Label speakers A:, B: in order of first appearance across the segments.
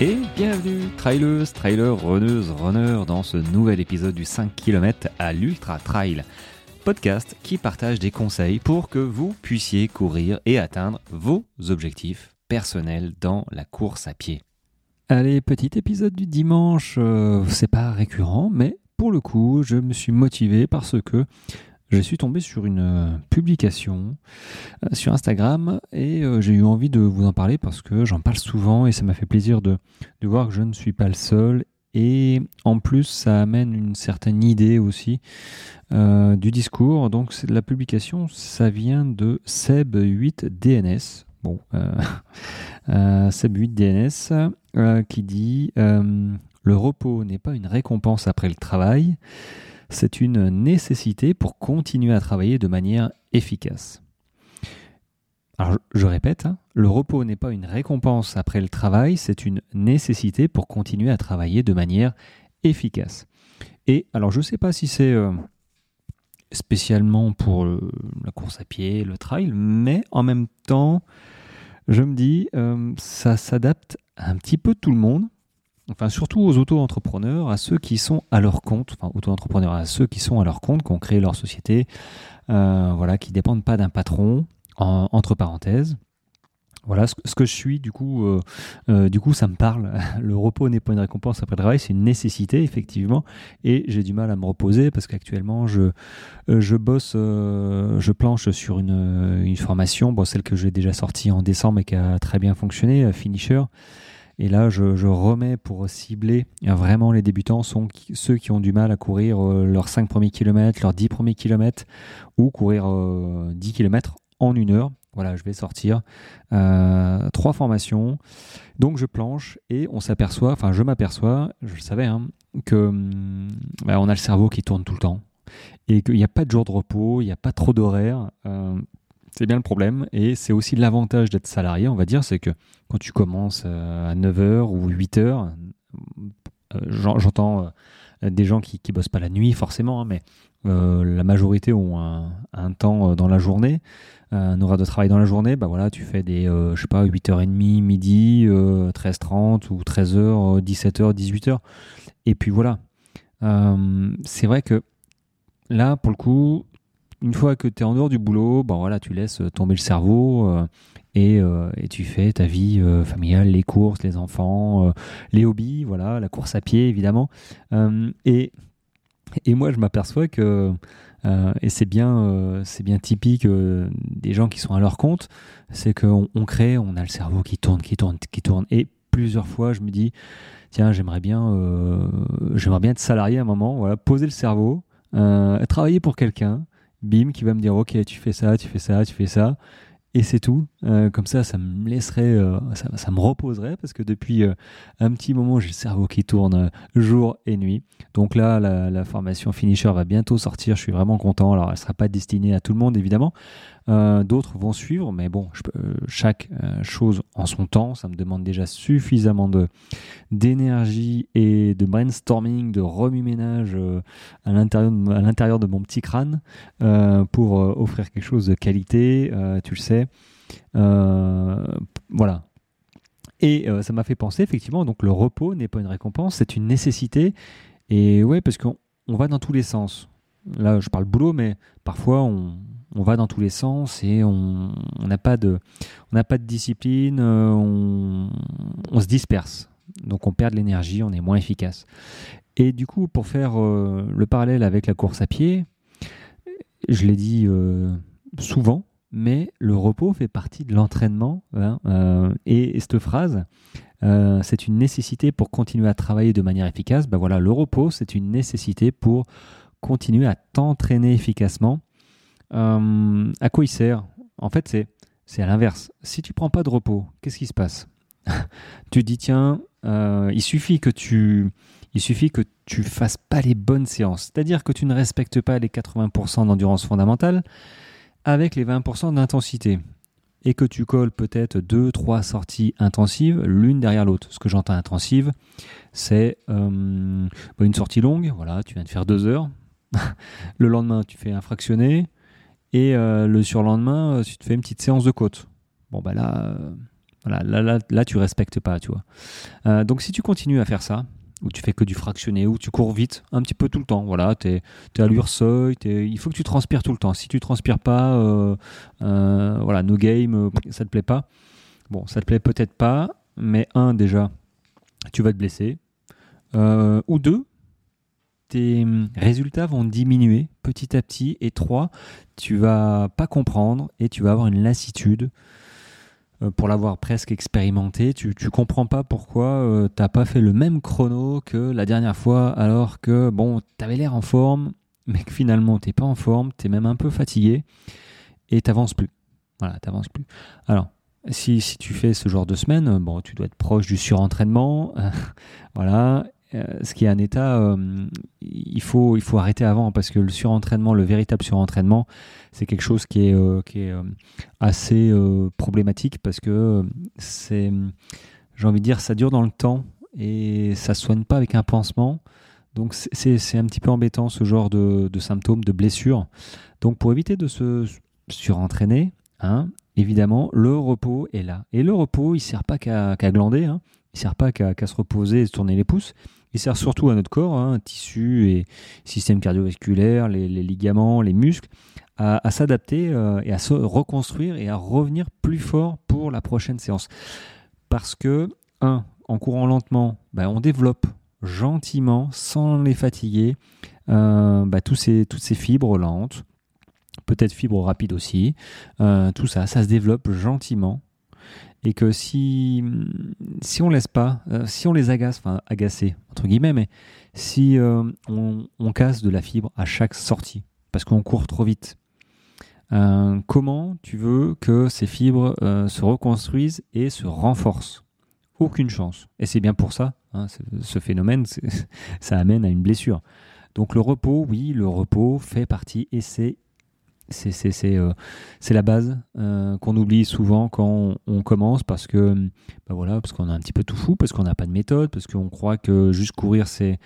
A: Et bienvenue, trailers, trailers, runneuses, runners, dans ce nouvel épisode du 5 km à l'Ultra Trail. Podcast qui partage des conseils pour que vous puissiez courir et atteindre vos objectifs personnels dans la course à pied. Allez, petit épisode du dimanche, euh, c'est pas récurrent, mais pour le coup, je me suis motivé parce que je suis tombé sur une euh, publication euh, sur Instagram et euh, j'ai eu envie de vous en parler parce que j'en parle souvent et ça m'a fait plaisir de, de, voir que je ne suis pas le seul. Et en plus, ça amène une certaine idée aussi du discours. Donc, la publication, ça vient de Seb8DNS. Bon, euh, euh, Seb8DNS qui dit Le repos n'est pas une récompense après le travail c'est une nécessité pour continuer à travailler de manière efficace. Alors je répète, hein, le repos n'est pas une récompense après le travail, c'est une nécessité pour continuer à travailler de manière efficace. Et alors je ne sais pas si c'est euh, spécialement pour le, la course à pied, le trail, mais en même temps, je me dis, euh, ça s'adapte un petit peu tout le monde enfin surtout aux auto-entrepreneurs, à ceux qui sont à leur compte, enfin auto-entrepreneurs, à ceux qui sont à leur compte, qui ont créé leur société, euh, voilà, qui dépendent pas d'un patron, en, entre parenthèses. Voilà ce, que je suis, du coup, euh, euh, du coup, ça me parle. Le repos n'est pas une récompense après le travail, c'est une nécessité, effectivement. Et j'ai du mal à me reposer parce qu'actuellement, je, je bosse, je planche sur une, une formation, bon, celle que j'ai déjà sortie en décembre et qui a très bien fonctionné, Finisher. Et là, je, remets pour cibler vraiment les débutants, sont ceux qui ont du mal à courir euh, leurs 5 premiers kilomètres, leurs 10 premiers kilomètres, ou courir euh, 10 kilomètres en une heure. Voilà, je vais sortir euh, trois formations. Donc je planche et on s'aperçoit, enfin je m'aperçois, je le savais, hein, que bah, on a le cerveau qui tourne tout le temps et qu'il n'y a pas de jour de repos, il n'y a pas trop d'horaire. Euh, c'est bien le problème et c'est aussi l'avantage d'être salarié, on va dire, c'est que quand tu commences euh, à 9h ou 8h, euh, j'entends euh, des gens qui, qui bossent pas la nuit forcément, hein, mais la majorité ont un, un, temps dans la journée, un horaire de travail dans la journée, bah voilà, tu fais des, je sais pas, 8h30, midi, 13h30 ou 13h, 17h, 18h. Et puis voilà. c'est vrai que là, pour le coup, une fois que tu es en dehors du boulot, bon voilà, tu laisses tomber le cerveau euh, et, euh, et, tu fais ta vie euh, familiale, les courses, les enfants, les hobbies, voilà, la course à pied évidemment. et, et moi, je m'aperçois que et c'est bien, bien typique des gens qui sont à leur compte, c'est qu'on on crée, on a le cerveau qui tourne, qui tourne, qui tourne. Et plusieurs fois, je me dis, tiens, j'aimerais bien, j'aimerais bien être salarié à un moment, voilà, poser le cerveau, travailler pour quelqu'un bim, qui va me dire ok, tu fais ça, tu fais ça, tu fais ça, et c'est tout. Euh, comme ça, ça me laisserait, euh, ça, me reposerait parce que depuis euh, un petit moment, j'ai le cerveau qui tourne jour et nuit. Donc là, la, formation Finisher va bientôt sortir. Je suis vraiment content. Alors, elle sera pas destinée à tout le monde, évidemment. D'autres vont suivre, mais bon, chaque chose en son temps. Ça me demande déjà suffisamment d'énergie et de brainstorming, de remue-ménage à l'intérieur de mon petit crâne pour offrir quelque chose de qualité. tu le sais. Euh, voilà. Et euh, ça m'a fait penser, effectivement, donc le repos n'est pas une récompense, c'est une nécessité. Et ouais, parce qu'on on va dans tous les sens. Là, je parle boulot, mais parfois on, va dans tous les sens et on n'a pas de, discipline, euh, on, se disperse. Donc on perd de l'énergie, on est moins efficace. Et du coup, pour faire le parallèle avec la course à pied, je l'ai dit souvent, mais le repos fait partie de l'entraînement. Hein, euh, et, et, cette phrase, euh, c'est une nécessité pour continuer à travailler de manière efficace. Ben voilà, le repos, c'est une nécessité pour continuer à t'entraîner efficacement. Euh, à quoi il sert? En fait, c'est à l'inverse. Si tu prends pas de repos, qu'est-ce qui se passe? Tu dis tiens, il suffit que tu il suffit que tu fasses pas les bonnes séances, c'est-à-dire que tu ne respectes pas les 80% d'endurance fondamentale avec les 20% d'intensité et que tu colles peut-être deux, trois sorties intensives l'une derrière l'autre. Ce que j'entends intensive, c'est euh, une sortie longue, voilà, tu viens de faire deux heures. le lendemain, tu fais un fractionné et euh, le surlendemain, tu te fais une petite séance de côte. Bon, bah là, euh, Voilà, là, là, là, tu respectes pas, tu vois. Euh, donc si tu continues à faire ça, ou tu fais que du fractionné, ou tu cours vite un petit peu tout le temps, voilà, tu es, à l'urseuil, il faut que tu transpires tout le temps. Si tu transpires pas, euh, euh, voilà, no game, ça te plaît pas. Bon, ça te plaît peut-être pas, mais un, déjà, tu vas te blesser. ou deux, tes résultats vont diminuer petit à petit. Et trois, tu vas pas comprendre et tu vas avoir une lassitude euh, pour l'avoir presque expérimenté, tu, tu comprends pas pourquoi euh, t'as pas fait le même chrono que la dernière fois, alors que bon, t'avais l'air en forme, mais que finalement t'es pas en forme, t'es même un peu fatigué et t'avances plus. Voilà, t'avances plus. Alors, si, si, tu fais ce genre de semaine, bon, tu dois être proche du surentraînement, voilà, euh, ce qui est un état, euh, il, faut, il faut arrêter avant parce que le surentraînement, le véritable surentraînement, c'est quelque chose qui est, euh, qui est assez problématique parce que c'est, j'ai envie de dire, ça dure dans le temps et ça soigne pas avec un pansement. Donc c'est un petit peu embêtant ce genre de, de, symptômes, de blessures. Donc pour éviter de se surentraîner, hein, évidemment, le repos est là. Et le repos, il sert pas qu'à glander, hein. il sert pas qu'à se reposer et se tourner les pouces. Il sert surtout à notre corps, hein, tissu et système cardiovasculaire, les, ligaments, les muscles, à, s'adapter euh, et à se reconstruire et à revenir plus fort pour la prochaine séance. Parce que, un, en courant lentement, ben, on développe gentiment, sans les fatiguer, euh, ben, toutes ces fibres lentes, peut-être fibres rapides aussi, euh, tout ça, ça se développe gentiment et que si si on laisse pas, euh, si on les agace, enfin agacer entre guillemets, mais si euh, on, casse de la fibre à chaque sortie parce qu'on court trop vite, euh, comment tu veux que ces fibres se reconstruisent et se renforcent? Aucune chance. Et c'est bien pour ça, hein, ce phénomène, ça amène à une blessure. Donc le repos, oui, le repos fait partie et c'est euh, c'est la base euh, qu'on oublie souvent quand on, commence parce que bah voilà parce qu'on a un petit peu tout fou parce qu'on n'a pas de méthode parce qu'on croit que juste courir c'est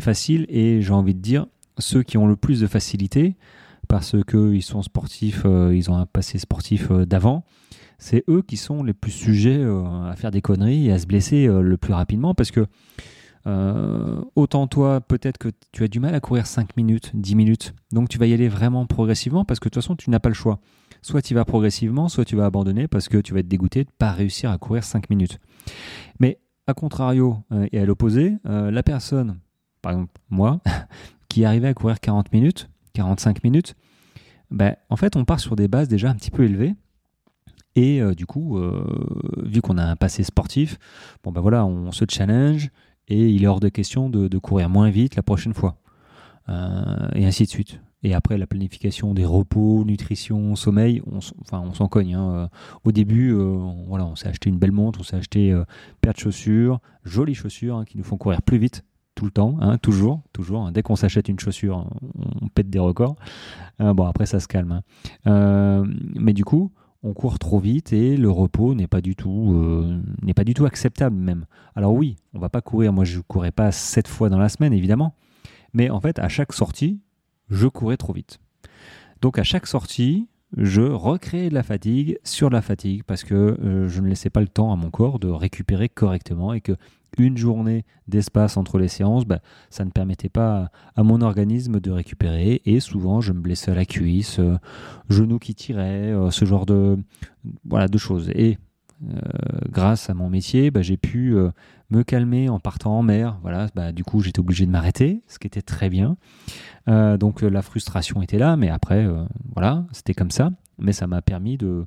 A: facile. Et j'ai envie de dire ceux qui ont le plus de facilité parce qu'ils sont sportifs euh, ils ont un passé sportif d'avant c'est eux qui sont les plus sujets à faire des conneries et à se blesser le plus rapidement parce que euh, autant toi, peut-être que tu as du mal à courir 5 minutes, 10 minutes. Donc tu vas y aller vraiment progressivement parce que de toute façon, tu n'as pas le choix. Soit tu vas progressivement, soit tu vas abandonner parce que tu vas être dégoûté de ne pas réussir à courir 5 minutes. Mais à contrario, euh, et à l'opposé, euh, la personne, par exemple moi, qui arrivait à courir 40 minutes, 45 minutes, ben, en fait, on part sur des bases déjà un petit peu élevées. Et du coup, vu qu'on a un passé sportif, bon ben voilà, on se challenge et il est hors de question de, courir moins vite la prochaine fois. Euh, et ainsi de suite. Et après, la planification des repos, nutrition, sommeil, on, on s'en cogne. Hein. Euh, au début, euh, on, voilà, on s'est acheté une belle montre, on s'est acheté paire de chaussures, jolies chaussures hein, qui nous font courir plus vite tout le temps, hein, toujours, toujours. Dès qu'on s'achète une chaussure, on, pète des records. bon, après, ça se calme. mais du coup, on court trop vite et le repos n'est pas du tout euh, n'est pas du tout acceptable même. Alors oui, on va pas courir. Moi, je courais pas sept fois dans la semaine évidemment, mais en fait, à chaque sortie, je courais trop vite. Donc à chaque sortie, je recréais de la fatigue sur la fatigue parce que euh, je ne laissais pas le temps à mon corps de récupérer correctement et que une journée d'espace entre les séances, bah, ça ne permettait pas à mon organisme de récupérer et souvent je me blessais à la cuisse, euh, genou qui tirait, euh, ce genre de, voilà, de choses. Et euh, grâce à mon métier, bah, j'ai pu me calmer en partant en mer. Voilà, bah, du coup j'étais obligé de m'arrêter, ce qui était très bien. donc la frustration était là, mais après, voilà, c'était comme ça. Mais ça m'a permis de,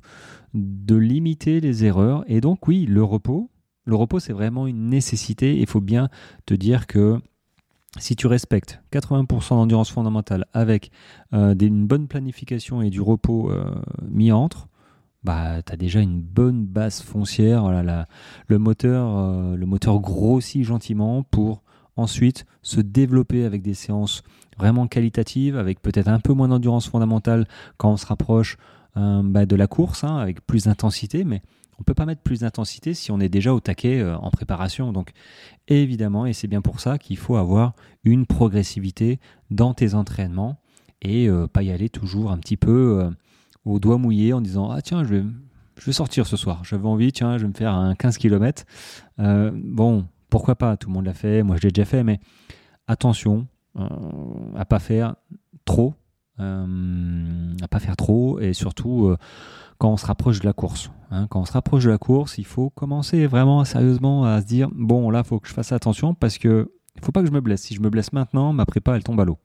A: de limiter les erreurs. Et donc oui, le repos, le repos, c'est vraiment une nécessité. Il faut bien te dire que si tu respectes 80% d'endurance fondamentale avec euh, une bonne planification et du repos euh, mis entre, bah, tu as déjà une bonne base foncière. Voilà, le, moteur, euh, le moteur grossit gentiment pour ensuite se développer avec des séances vraiment qualitatives, avec peut-être un peu moins d'endurance fondamentale quand on se rapproche bah, de la course, hein, avec plus d'intensité, mais on ne peut pas mettre plus d'intensité si on est déjà au taquet euh, en préparation. Donc évidemment, et c'est bien pour ça qu'il faut avoir une progressivité dans tes entraînements et euh, pas y aller toujours un petit peu euh, au doigt mouillé en disant ah tiens je vais, je vais sortir ce soir. J'avais envie, tiens, je vais me faire un 15 km. bon, pourquoi pas? Tout le monde l'a fait, moi je l'ai déjà fait, mais attention à pas faire trop, à pas faire trop, et surtout quand on se rapproche de la course. Hein. quand on se rapproche de la course, il faut commencer vraiment sérieusement à se dire bon là, il faut que je fasse attention parce que il faut pas que je me blesse. Si je me blesse maintenant, ma prépa elle tombe à l'eau.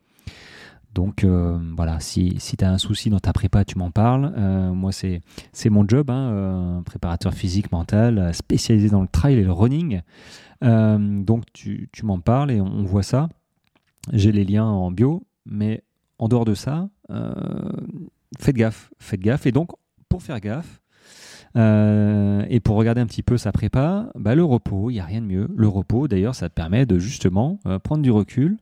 A: Donc euh, voilà, si, si tu as un souci dans ta prépa, tu m'en parles. Euh, moi, c'est, mon job, hein, euh, préparateur physique, mental, spécialisé dans le trail et le running. donc tu, tu m'en parles et on, voit ça. J'ai les liens en bio, mais en dehors de ça, faites gaffe, faites gaffe. Et donc, pour faire gaffe, et pour regarder un petit peu sa prépa, bah, le repos, il n'y a rien de mieux. Le repos, d'ailleurs, ça te permet de justement prendre du recul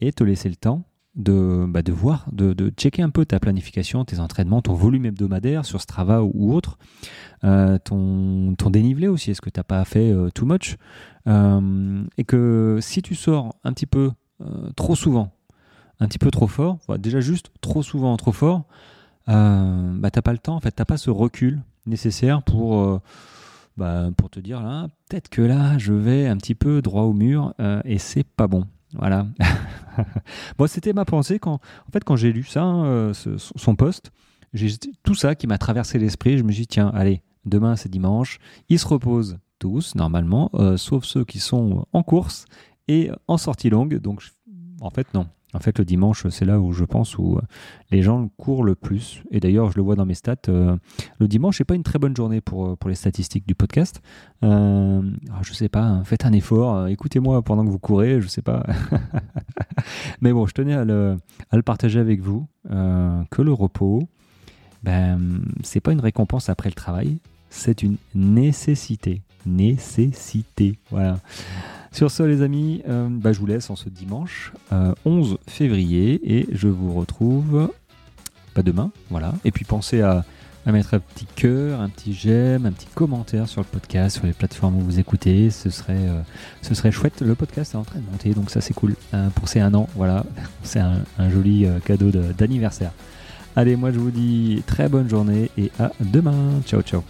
A: et te laisser le temps de, bah, de voir, de, de, checker un peu ta planification, tes entraînements, ton volume hebdomadaire sur Strava ou, autre, euh, ton, ton dénivelé aussi, est-ce que tu n'as pas fait euh, too much? Euh, Et que si tu sors un petit peu trop souvent, un petit peu trop fort, déjà juste trop souvent, trop fort, bah, tu n'as pas le temps, en fait, tu n'as pas ce recul nécessaire pour... Bah, pour te dire là, peut-être que là, je vais un petit peu droit au mur et c'est pas bon. Voilà. bon, c'était ma pensée quand, en fait, quand j'ai lu ça, hein, euh, son poste, j'ai tout ça qui m'a traversé l'esprit. Je me suis dit, tiens, allez, demain c'est dimanche, ils se reposent tous normalement, euh, sauf ceux qui sont en course et en sortie longue. Donc, en fait, non. En fait, le dimanche, c'est là où je pense où euh, les gens courent le plus. Et d'ailleurs, je le vois dans mes stats. Euh, le dimanche n'est pas une très bonne journée pour, euh, pour les statistiques du podcast. Euh, je sais pas, hein, faites un effort, écoutez-moi pendant que vous courez, je sais pas. Mais bon, je tenais à le, à le partager avec vous que le repos, ben, c'est pas une récompense après le travail, c'est une nécessité. Nécessité. Voilà. Sur ce, les amis, euh, bah, je vous laisse en ce dimanche 11 euh, février et je vous retrouve pas demain. Voilà. Et puis pensez à, mettre un petit cœur, un petit j'aime, un petit commentaire sur le podcast, sur les plateformes où vous écoutez. Ce serait, euh, chouette. Le podcast est en train de monter, donc ça c'est cool. pour ces un an, voilà. C'est un, joli cadeau d'anniversaire. Allez, moi je vous dis très bonne journée et à demain. Ciao, ciao.